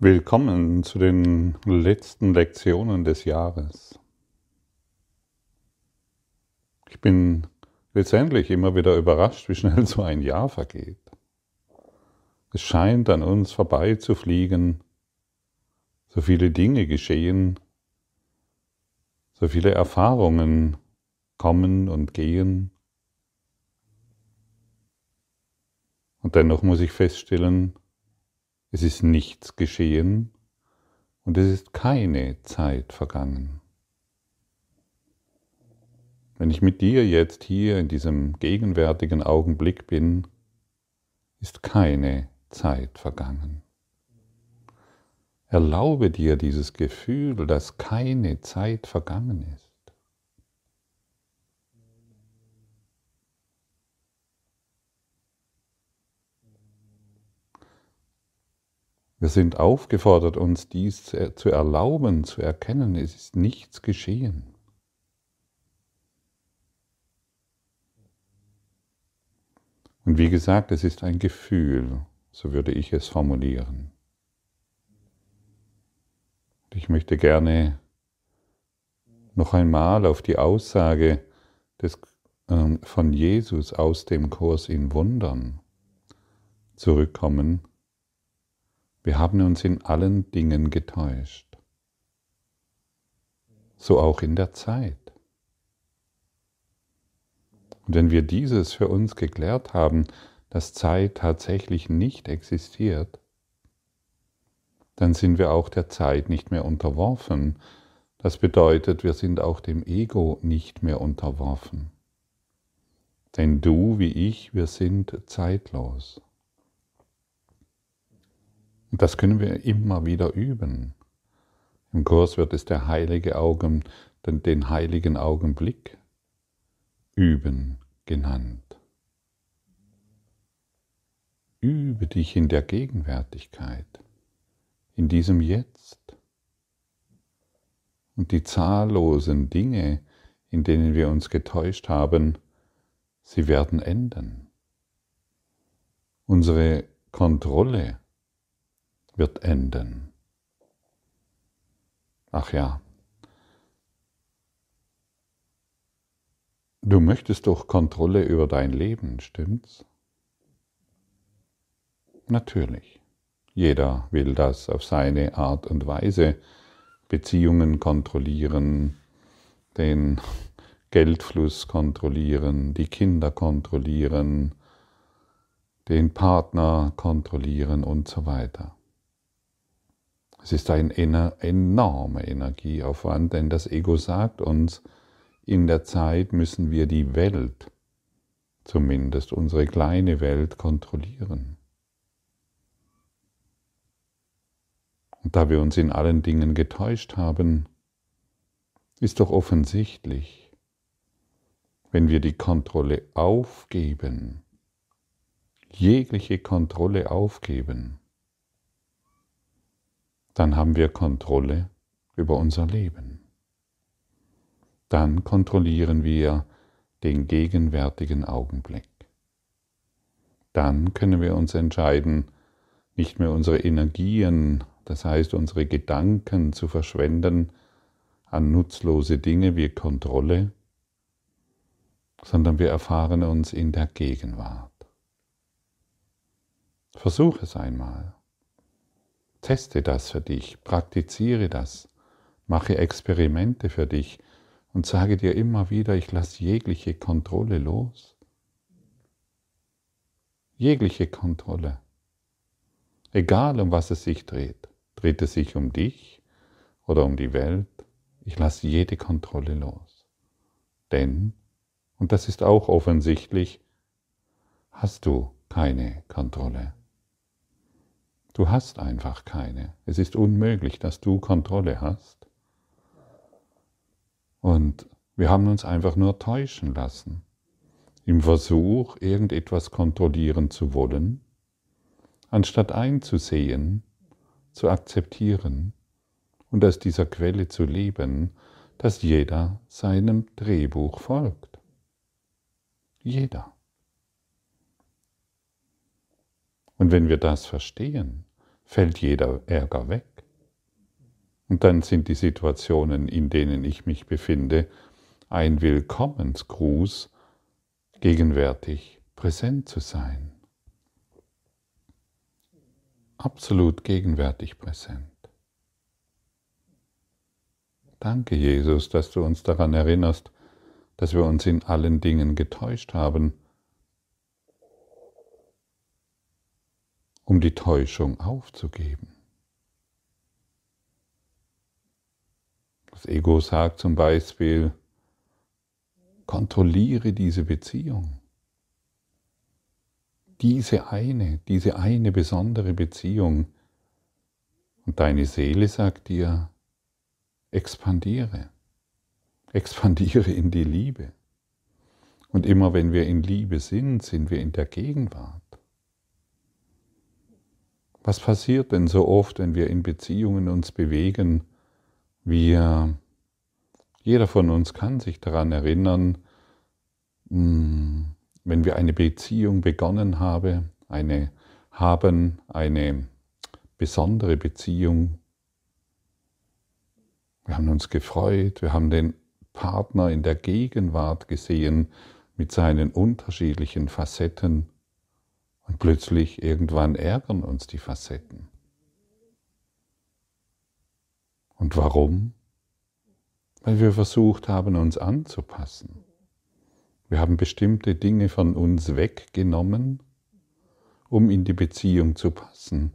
Willkommen zu den letzten Lektionen des Jahres. Ich bin letztendlich immer wieder überrascht, wie schnell so ein Jahr vergeht. Es scheint an uns vorbeizufliegen, so viele Dinge geschehen, so viele Erfahrungen kommen und gehen. Und dennoch muss ich feststellen, es ist nichts geschehen und es ist keine Zeit vergangen. Wenn ich mit dir jetzt hier in diesem gegenwärtigen Augenblick bin, ist keine Zeit vergangen. Erlaube dir dieses Gefühl, dass keine Zeit vergangen ist. Wir sind aufgefordert, uns dies zu erlauben, zu erkennen, es ist nichts geschehen. Und wie gesagt, es ist ein Gefühl, so würde ich es formulieren. Ich möchte gerne noch einmal auf die Aussage des, äh, von Jesus aus dem Kurs in Wundern zurückkommen wir haben uns in allen Dingen getäuscht. So auch in der Zeit. Und wenn wir dieses für uns geklärt haben, dass Zeit tatsächlich nicht existiert, dann sind wir auch der Zeit nicht mehr unterworfen. Das bedeutet, wir sind auch dem Ego nicht mehr unterworfen. Denn du wie ich, wir sind zeitlos. Und das können wir immer wieder üben. Im Kurs wird es der heilige Augen, den heiligen Augenblick üben genannt. Übe dich in der Gegenwärtigkeit, in diesem Jetzt. Und die zahllosen Dinge, in denen wir uns getäuscht haben, sie werden enden. Unsere Kontrolle wird enden. Ach ja, du möchtest doch Kontrolle über dein Leben, stimmt's? Natürlich. Jeder will das auf seine Art und Weise. Beziehungen kontrollieren, den Geldfluss kontrollieren, die Kinder kontrollieren, den Partner kontrollieren und so weiter. Es ist ein enormer Energieaufwand, denn das Ego sagt uns, in der Zeit müssen wir die Welt, zumindest unsere kleine Welt, kontrollieren. Und da wir uns in allen Dingen getäuscht haben, ist doch offensichtlich, wenn wir die Kontrolle aufgeben, jegliche Kontrolle aufgeben, dann haben wir Kontrolle über unser Leben. Dann kontrollieren wir den gegenwärtigen Augenblick. Dann können wir uns entscheiden, nicht mehr unsere Energien, das heißt unsere Gedanken zu verschwenden an nutzlose Dinge wie Kontrolle, sondern wir erfahren uns in der Gegenwart. Versuch es einmal. Teste das für dich, praktiziere das, mache Experimente für dich und sage dir immer wieder, ich lasse jegliche Kontrolle los. Jegliche Kontrolle. Egal um was es sich dreht. Dreht es sich um dich oder um die Welt, ich lasse jede Kontrolle los. Denn, und das ist auch offensichtlich, hast du keine Kontrolle. Du hast einfach keine. Es ist unmöglich, dass du Kontrolle hast. Und wir haben uns einfach nur täuschen lassen. Im Versuch, irgendetwas kontrollieren zu wollen, anstatt einzusehen, zu akzeptieren und aus dieser Quelle zu leben, dass jeder seinem Drehbuch folgt. Jeder. Und wenn wir das verstehen, fällt jeder Ärger weg. Und dann sind die Situationen, in denen ich mich befinde, ein Willkommensgruß, gegenwärtig präsent zu sein. Absolut gegenwärtig präsent. Danke, Jesus, dass du uns daran erinnerst, dass wir uns in allen Dingen getäuscht haben, um die Täuschung aufzugeben. Das Ego sagt zum Beispiel, kontrolliere diese Beziehung. Diese eine, diese eine besondere Beziehung. Und deine Seele sagt dir, expandiere, expandiere in die Liebe. Und immer wenn wir in Liebe sind, sind wir in der Gegenwart. Was passiert denn so oft, wenn wir in Beziehungen uns bewegen, wir, jeder von uns kann sich daran erinnern, hm, wenn wir eine Beziehung begonnen haben, eine, haben, eine besondere Beziehung. Wir haben uns gefreut, wir haben den Partner in der Gegenwart gesehen mit seinen unterschiedlichen Facetten und plötzlich irgendwann ärgern uns die Facetten. Und warum? Weil wir versucht haben, uns anzupassen. Wir haben bestimmte Dinge von uns weggenommen, um in die Beziehung zu passen,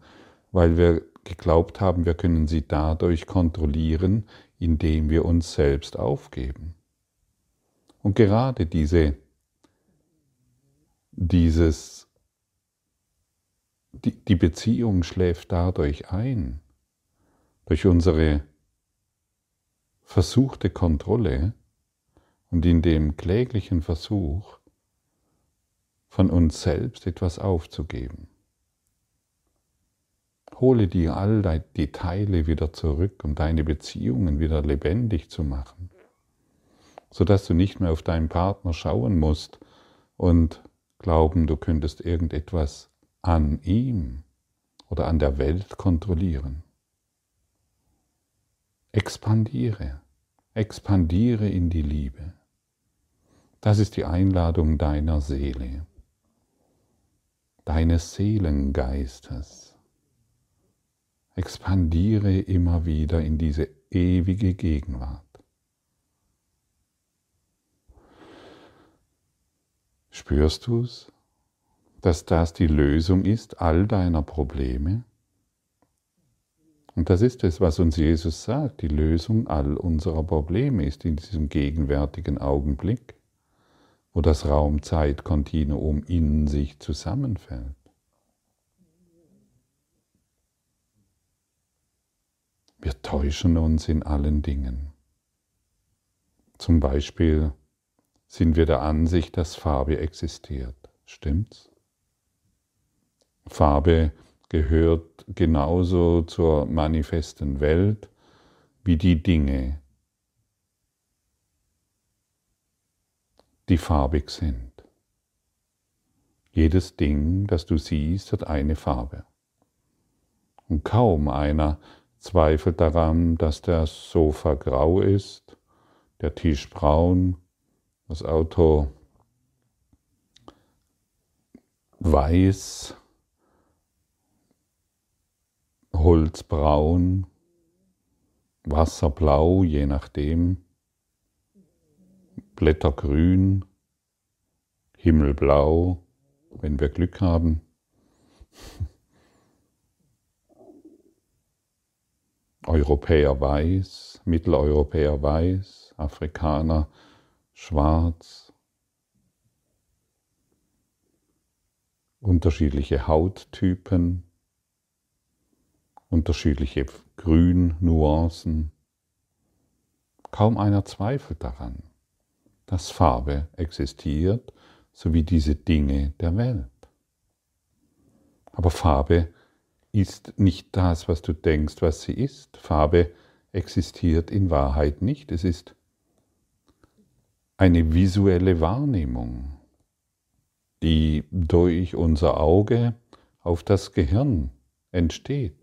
weil wir geglaubt haben, wir können sie dadurch kontrollieren, indem wir uns selbst aufgeben. Und gerade diese, dieses, die, die Beziehung schläft dadurch ein, durch unsere versuchte Kontrolle und in dem kläglichen Versuch, von uns selbst etwas aufzugeben. Hole dir all die Teile wieder zurück, um deine Beziehungen wieder lebendig zu machen, sodass du nicht mehr auf deinen Partner schauen musst und glauben, du könntest irgendetwas an ihm oder an der Welt kontrollieren. Expandiere, expandiere in die Liebe. Das ist die Einladung deiner Seele, deines Seelengeistes. Expandiere immer wieder in diese ewige Gegenwart. Spürst du es, dass das die Lösung ist all deiner Probleme? Und das ist es, was uns Jesus sagt. Die Lösung all unserer Probleme ist in diesem gegenwärtigen Augenblick, wo das Raum-Zeit-Kontinuum in sich zusammenfällt. Wir täuschen uns in allen Dingen. Zum Beispiel sind wir der Ansicht, dass Farbe existiert. Stimmt's? Farbe gehört genauso zur manifesten Welt wie die Dinge, die farbig sind. Jedes Ding, das du siehst, hat eine Farbe. Und kaum einer zweifelt daran, dass der Sofa grau ist, der Tisch braun, das Auto weiß, Holzbraun, Wasserblau, je nachdem, Blättergrün, Himmelblau, wenn wir Glück haben. Europäer weiß, Mitteleuropäer weiß, Afrikaner schwarz, unterschiedliche Hauttypen, unterschiedliche Grünnuancen. Kaum einer zweifelt daran, dass Farbe existiert, sowie diese Dinge der Welt. Aber Farbe ist nicht das, was du denkst, was sie ist. Farbe existiert in Wahrheit nicht. Es ist eine visuelle Wahrnehmung, die durch unser Auge auf das Gehirn entsteht.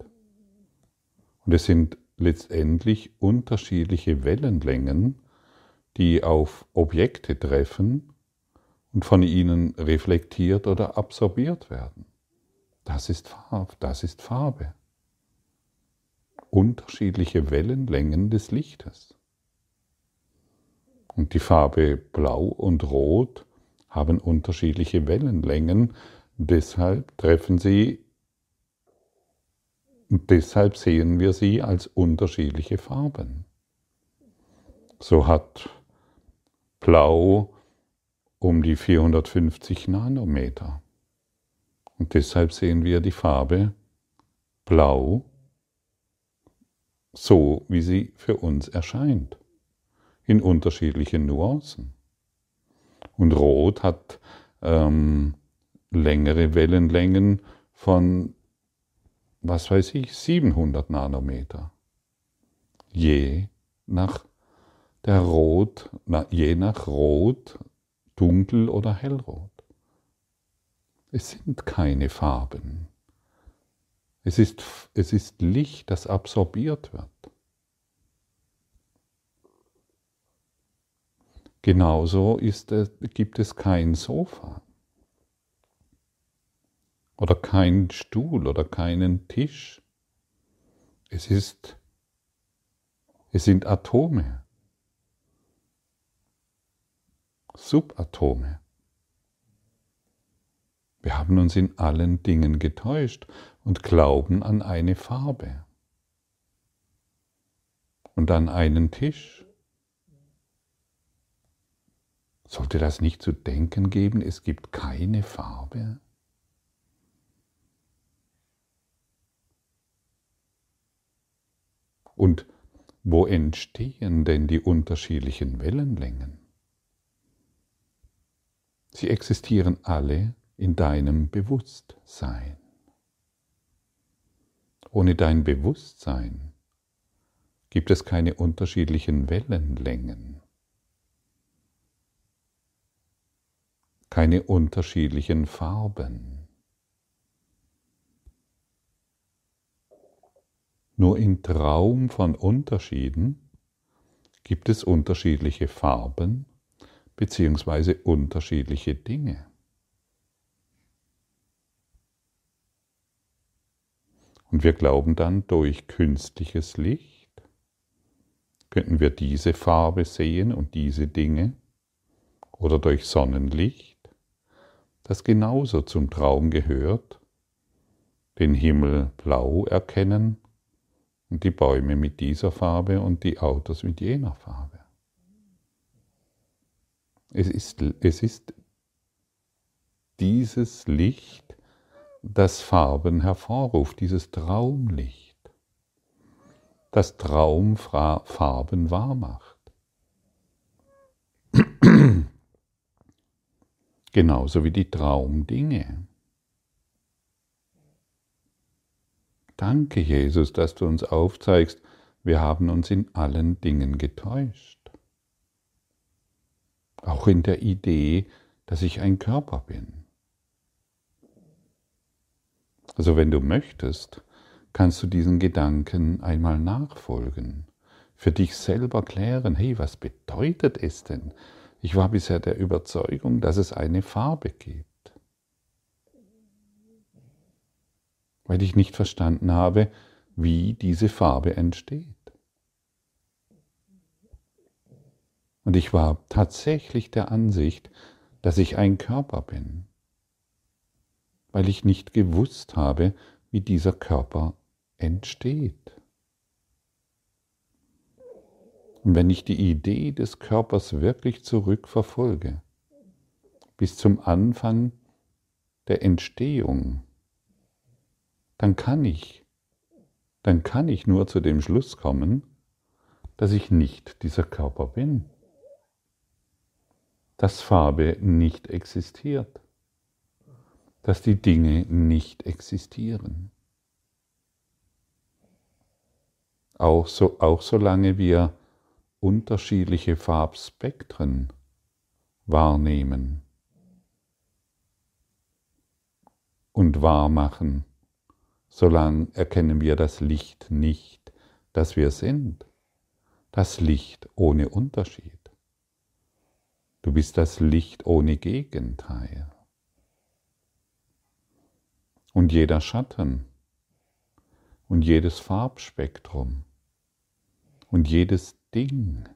Es sind letztendlich unterschiedliche Wellenlängen, die auf Objekte treffen und von ihnen reflektiert oder absorbiert werden. Das ist Farbe. Das ist Farbe. Unterschiedliche Wellenlängen des Lichtes. Und die Farbe Blau und Rot haben unterschiedliche Wellenlängen, deshalb treffen sie und deshalb sehen wir sie als unterschiedliche Farben. So hat Blau um die 450 Nanometer. Und deshalb sehen wir die Farbe Blau so, wie sie für uns erscheint, in unterschiedlichen Nuancen. Und Rot hat ähm, längere Wellenlängen von, was weiß ich, 700 Nanometer. Je nach der Rot, je nach Rot, dunkel oder hellrot. Es sind keine Farben. Es ist, es ist Licht, das absorbiert wird. Genauso ist gibt es kein Sofa oder keinen Stuhl oder keinen Tisch. Es ist, es sind Atome, Subatome. Wir haben uns in allen Dingen getäuscht und glauben an eine Farbe und an einen Tisch. Sollte das nicht zu denken geben, es gibt keine Farbe? Und wo entstehen denn die unterschiedlichen Wellenlängen? Sie existieren alle in deinem Bewusstsein. Ohne dein Bewusstsein gibt es keine unterschiedlichen Wellenlängen, keine unterschiedlichen Farben. Nur im Traum von Unterschieden gibt es unterschiedliche Farben bzw. unterschiedliche Dinge. Und wir glauben dann, durch künstliches Licht könnten wir diese Farbe sehen und diese Dinge oder durch Sonnenlicht, das genauso zum Traum gehört, den Himmel blau erkennen und die Bäume mit dieser Farbe und die Autos mit jener Farbe. Es ist, es ist dieses Licht, das Farben hervorruft, dieses Traumlicht, das Traumfarben wahrmacht. Genauso wie die Traumdinge. Danke, Jesus, dass du uns aufzeigst, wir haben uns in allen Dingen getäuscht. Auch in der Idee, dass ich ein Körper bin. Also wenn du möchtest, kannst du diesen Gedanken einmal nachfolgen, für dich selber klären, hey, was bedeutet es denn? Ich war bisher der Überzeugung, dass es eine Farbe gibt, weil ich nicht verstanden habe, wie diese Farbe entsteht. Und ich war tatsächlich der Ansicht, dass ich ein Körper bin weil ich nicht gewusst habe, wie dieser Körper entsteht. Und wenn ich die Idee des Körpers wirklich zurückverfolge, bis zum Anfang der Entstehung, dann kann ich, dann kann ich nur zu dem Schluss kommen, dass ich nicht dieser Körper bin, dass Farbe nicht existiert dass die Dinge nicht existieren. Auch, so, auch solange wir unterschiedliche Farbspektren wahrnehmen und wahrmachen, solange erkennen wir das Licht nicht das wir sind, das Licht ohne Unterschied. Du bist das Licht ohne Gegenteil. Und jeder Schatten und jedes Farbspektrum und jedes Ding,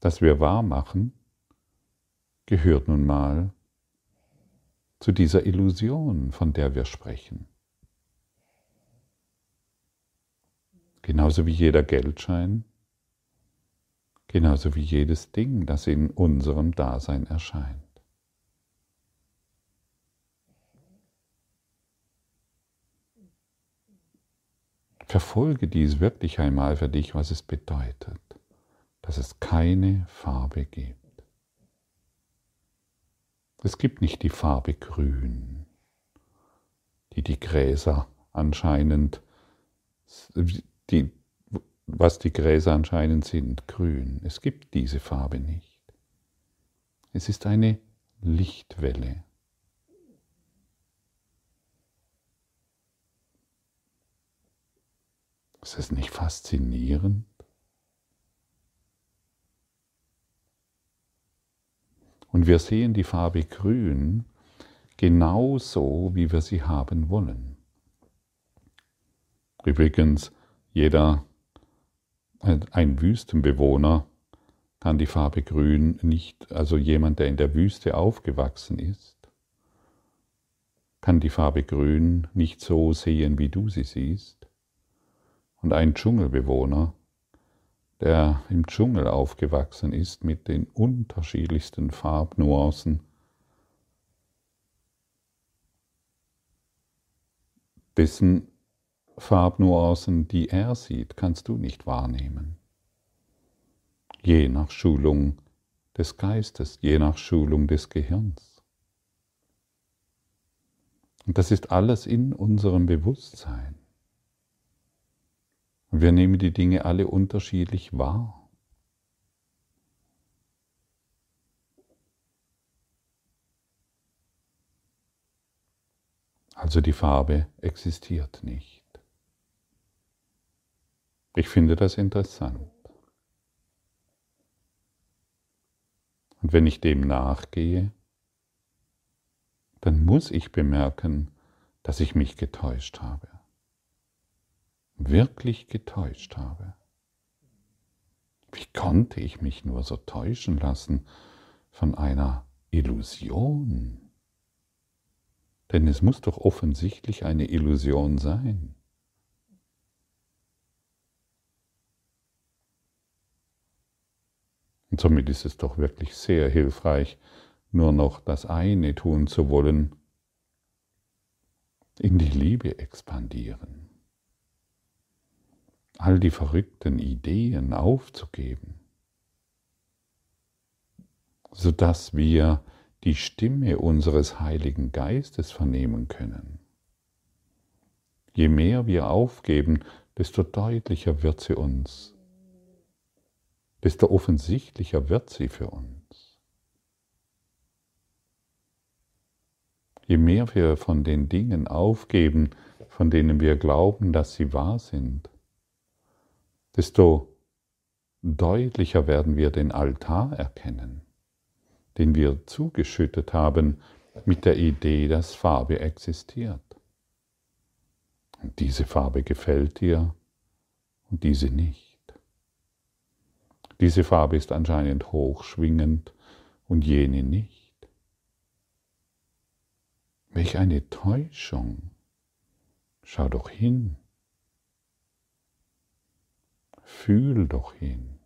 das wir wahrmachen, gehört nun mal zu dieser Illusion, von der wir sprechen. Genauso wie jeder Geldschein, genauso wie jedes Ding, das in unserem Dasein erscheint. Verfolge dies wirklich einmal für dich, was es bedeutet, dass es keine Farbe gibt. Es gibt nicht die Farbe Grün, die die Gräser anscheinend, die, was die Gräser anscheinend sind, grün. Es gibt diese Farbe nicht. Es ist eine Lichtwelle. Ist es nicht faszinierend? Und wir sehen die Farbe Grün genauso, wie wir sie haben wollen. Übrigens, jeder, ein Wüstenbewohner kann die Farbe Grün nicht, also jemand, der in der Wüste aufgewachsen ist, kann die Farbe Grün nicht so sehen, wie du sie siehst. Und ein Dschungelbewohner der im Dschungel aufgewachsen ist mit den unterschiedlichsten Farbnuancen, dessen Farbnuancen, die er sieht, kannst du nicht wahrnehmen. Je nach Schulung des Geistes, je nach Schulung des Gehirns. Und das ist alles in unserem Bewusstsein. Wir nehmen die Dinge alle unterschiedlich wahr. Also die Farbe existiert nicht. Ich finde das interessant. Und wenn ich dem nachgehe, dann muss ich bemerken, dass ich mich getäuscht habe wirklich getäuscht habe. Wie konnte ich mich nur so täuschen lassen von einer Illusion? Denn es muss doch offensichtlich eine Illusion sein. Und somit ist es doch wirklich sehr hilfreich, nur noch das eine tun zu wollen, in die Liebe expandieren. All die verrückten Ideen aufzugeben, sodass wir die Stimme unseres Heiligen Geistes vernehmen können. Je mehr wir aufgeben, desto deutlicher wird sie uns, desto offensichtlicher wird sie für uns. Je mehr wir von den Dingen aufgeben, von denen wir glauben, dass sie wahr sind, desto deutlicher werden wir den Altar erkennen, den wir zugeschüttet haben mit der Idee, dass Farbe existiert. Und diese Farbe gefällt dir und diese nicht. Diese Farbe ist anscheinend hochschwingend und jene nicht. Welch eine Täuschung. Schau doch hin. Fühl doch hin.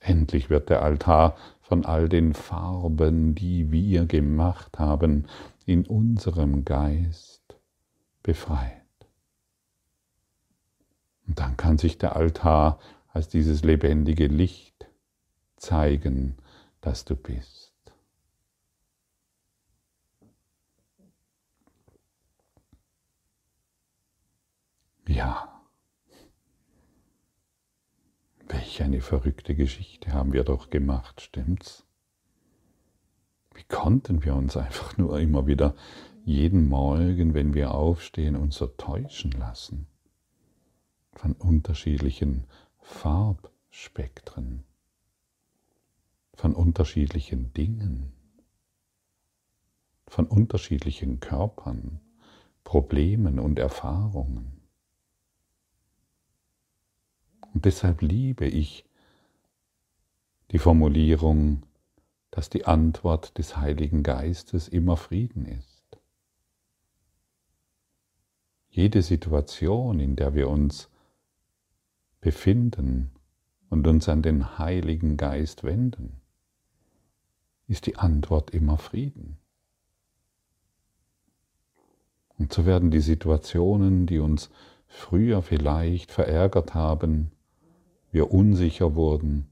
Endlich wird der Altar von all den Farben, die wir gemacht haben, in unserem Geist befreit. Und dann kann sich der Altar als dieses lebendige Licht zeigen, das du bist. Ja. Welch eine verrückte Geschichte haben wir doch gemacht, stimmt's? Wie konnten wir uns einfach nur immer wieder jeden Morgen, wenn wir aufstehen, uns so täuschen lassen von unterschiedlichen Farbspektren, von unterschiedlichen Dingen, von unterschiedlichen Körpern, Problemen und Erfahrungen. Und deshalb liebe ich die Formulierung, dass die Antwort des Heiligen Geistes immer Frieden ist. Jede Situation, in der wir uns befinden und uns an den Heiligen Geist wenden, ist die Antwort immer Frieden. Und so werden die Situationen, die uns früher vielleicht verärgert haben, wir unsicher wurden,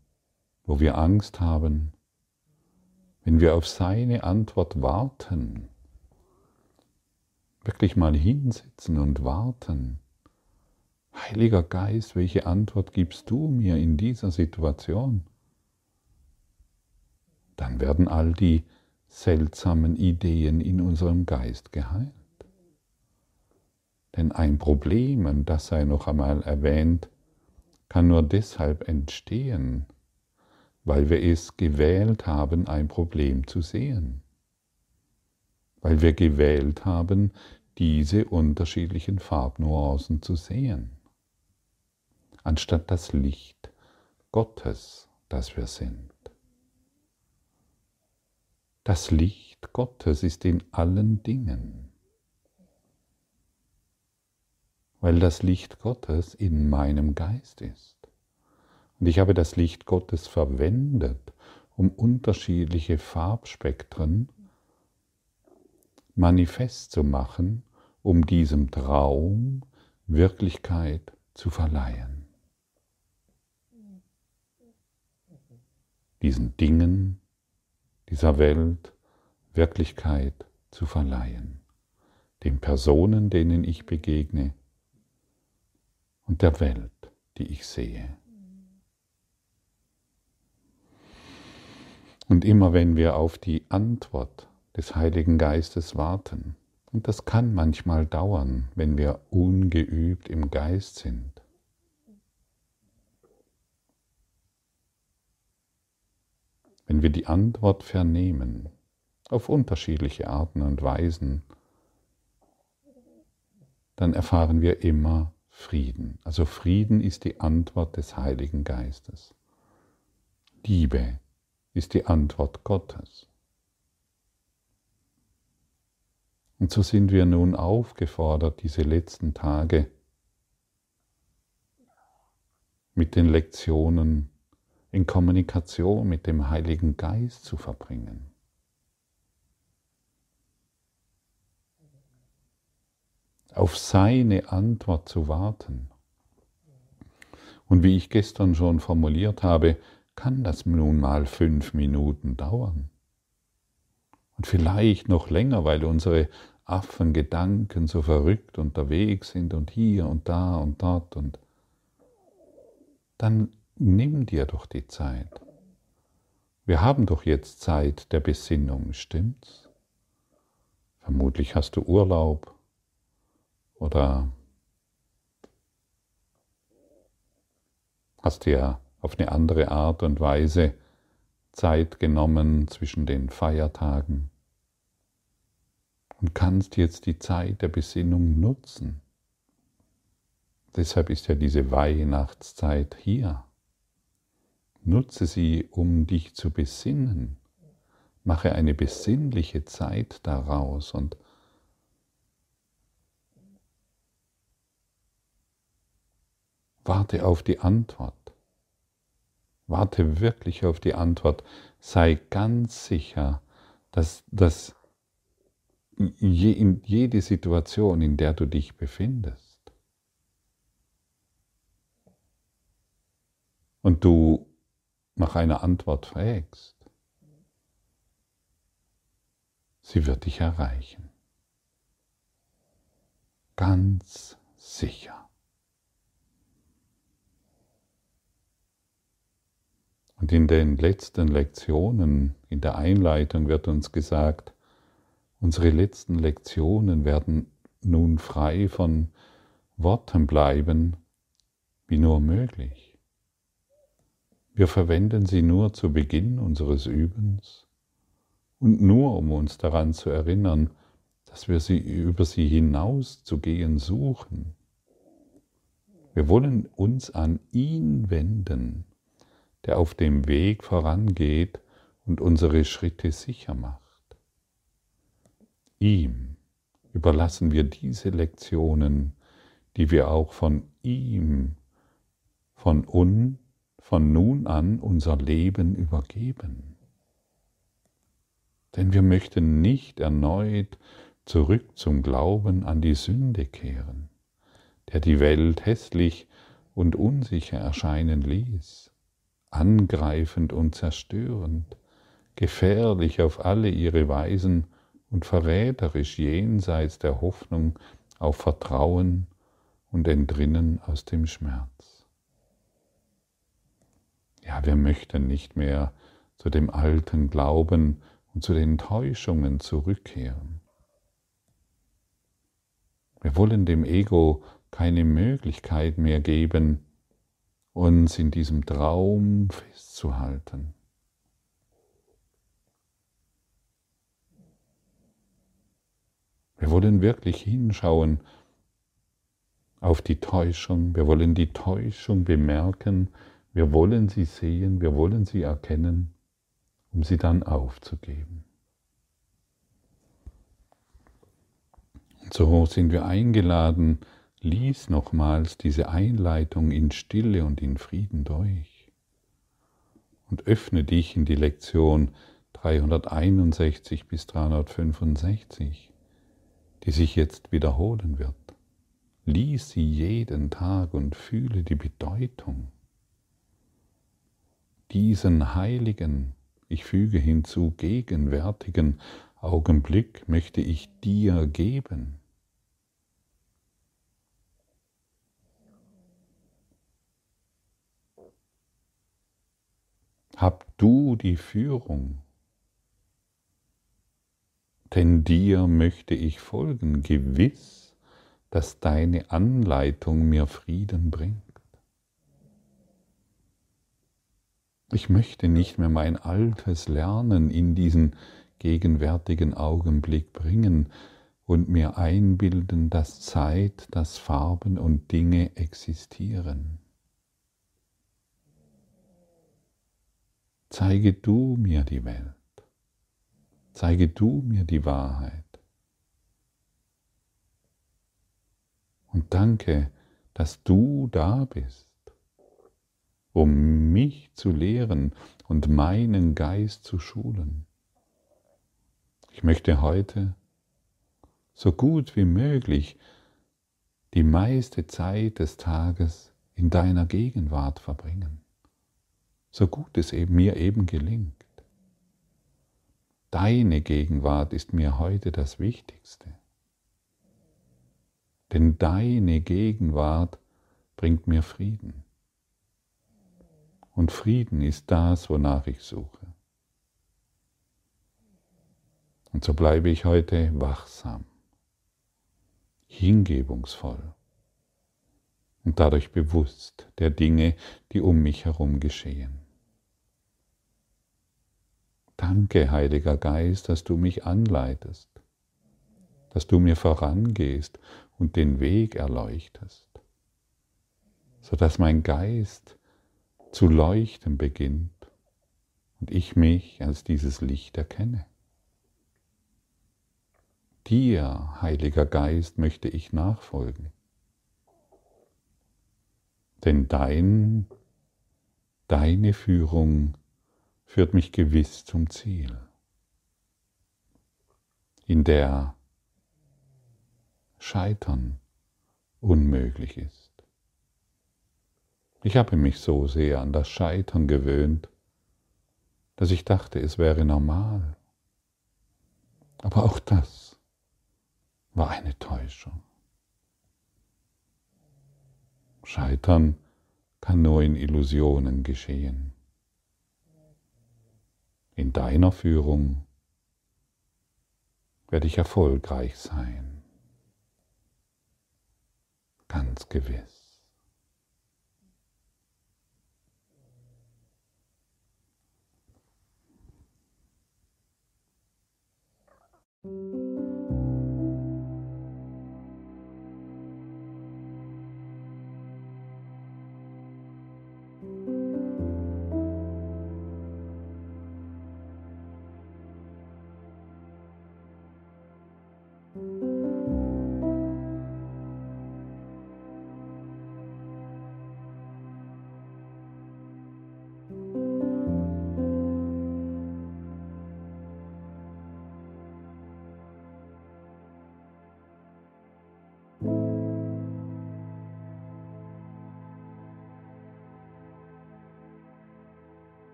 wo wir Angst haben, wenn wir auf seine Antwort warten, wirklich mal hinsitzen und warten. Heiliger Geist, welche Antwort gibst du mir in dieser Situation? Dann werden all die seltsamen Ideen in unserem Geist geheilt. Denn ein Problem, und das sei noch einmal erwähnt, kann nur deshalb entstehen, weil wir es gewählt haben, ein Problem zu sehen. Weil wir gewählt haben, diese unterschiedlichen Farbnuancen zu sehen, anstatt das Licht Gottes, das wir sind. Das Licht Gottes ist in allen Dingen. weil das Licht Gottes in meinem Geist ist. Und ich habe das Licht Gottes verwendet, um unterschiedliche Farbspektren manifest zu machen, um diesem Traum Wirklichkeit zu verleihen. Diesen Dingen, dieser Welt Wirklichkeit zu verleihen. Den Personen, denen ich begegne, und der Welt, die ich sehe. Und immer wenn wir auf die Antwort des Heiligen Geistes warten, und das kann manchmal dauern, wenn wir ungeübt im Geist sind, wenn wir die Antwort vernehmen, auf unterschiedliche Arten und Weisen, dann erfahren wir immer Frieden. Also Frieden ist die Antwort des Heiligen Geistes. Liebe ist die Antwort Gottes. Und so sind wir nun aufgefordert, diese letzten Tage mit den Lektionen in Kommunikation mit dem Heiligen Geist zu verbringen. auf seine Antwort zu warten. Und wie ich gestern schon formuliert habe, kann das nun mal fünf Minuten dauern. Und vielleicht noch länger, weil unsere Affengedanken so verrückt unterwegs sind und hier und da und dort und dann nimm dir doch die Zeit. Wir haben doch jetzt Zeit der Besinnung, stimmt's? Vermutlich hast du Urlaub oder hast dir auf eine andere Art und Weise Zeit genommen zwischen den Feiertagen und kannst jetzt die Zeit der Besinnung nutzen. Deshalb ist ja diese Weihnachtszeit hier. Nutze sie, um dich zu besinnen. Mache eine besinnliche Zeit daraus und Warte auf die Antwort. Warte wirklich auf die Antwort. Sei ganz sicher, dass, dass jede Situation, in der du dich befindest, und du nach einer Antwort fragst, sie wird dich erreichen. Ganz sicher. Und in den letzten Lektionen, in der Einleitung wird uns gesagt, unsere letzten Lektionen werden nun frei von Worten bleiben, wie nur möglich. Wir verwenden sie nur zu Beginn unseres Übens und nur um uns daran zu erinnern, dass wir sie über sie hinaus zu gehen suchen. Wir wollen uns an ihn wenden, der auf dem Weg vorangeht und unsere Schritte sicher macht. Ihm überlassen wir diese Lektionen, die wir auch von ihm, von un, von nun an unser Leben übergeben. Denn wir möchten nicht erneut zurück zum Glauben an die Sünde kehren, der die Welt hässlich und unsicher erscheinen ließ, angreifend und zerstörend, gefährlich auf alle ihre Weisen und verräterisch jenseits der Hoffnung auf Vertrauen und Entrinnen aus dem Schmerz. Ja, wir möchten nicht mehr zu dem alten Glauben und zu den Täuschungen zurückkehren. Wir wollen dem Ego keine Möglichkeit mehr geben, uns in diesem Traum festzuhalten. Wir wollen wirklich hinschauen auf die Täuschung, wir wollen die Täuschung bemerken, wir wollen sie sehen, wir wollen sie erkennen, um sie dann aufzugeben. Und so sind wir eingeladen, lies nochmals diese Einleitung in Stille und in Frieden durch und öffne dich in die Lektion 361 bis 365 die sich jetzt wiederholen wird. Lies sie jeden Tag und fühle die Bedeutung. Diesen heiligen, ich füge hinzu, gegenwärtigen Augenblick möchte ich dir geben. Hab du die Führung denn dir möchte ich folgen, gewiss, dass deine Anleitung mir Frieden bringt. Ich möchte nicht mehr mein altes Lernen in diesen gegenwärtigen Augenblick bringen und mir einbilden, dass Zeit, dass Farben und Dinge existieren. Zeige du mir die Welt. Zeige du mir die Wahrheit. Und danke, dass du da bist, um mich zu lehren und meinen Geist zu schulen. Ich möchte heute so gut wie möglich die meiste Zeit des Tages in deiner Gegenwart verbringen, so gut es mir eben gelingt. Deine Gegenwart ist mir heute das Wichtigste. Denn deine Gegenwart bringt mir Frieden. Und Frieden ist das, wonach ich suche. Und so bleibe ich heute wachsam, hingebungsvoll und dadurch bewusst der Dinge, die um mich herum geschehen. Danke, Heiliger Geist, dass du mich anleitest, dass du mir vorangehst und den Weg erleuchtest, sodass mein Geist zu leuchten beginnt und ich mich als dieses Licht erkenne. Dir, Heiliger Geist, möchte ich nachfolgen. Denn dein, deine Führung führt mich gewiss zum Ziel, in der Scheitern unmöglich ist. Ich habe mich so sehr an das Scheitern gewöhnt, dass ich dachte, es wäre normal. Aber auch das war eine Täuschung. Scheitern kann nur in Illusionen geschehen. in deiner Führung werde ich erfolgreich sein. Ganz gewiss.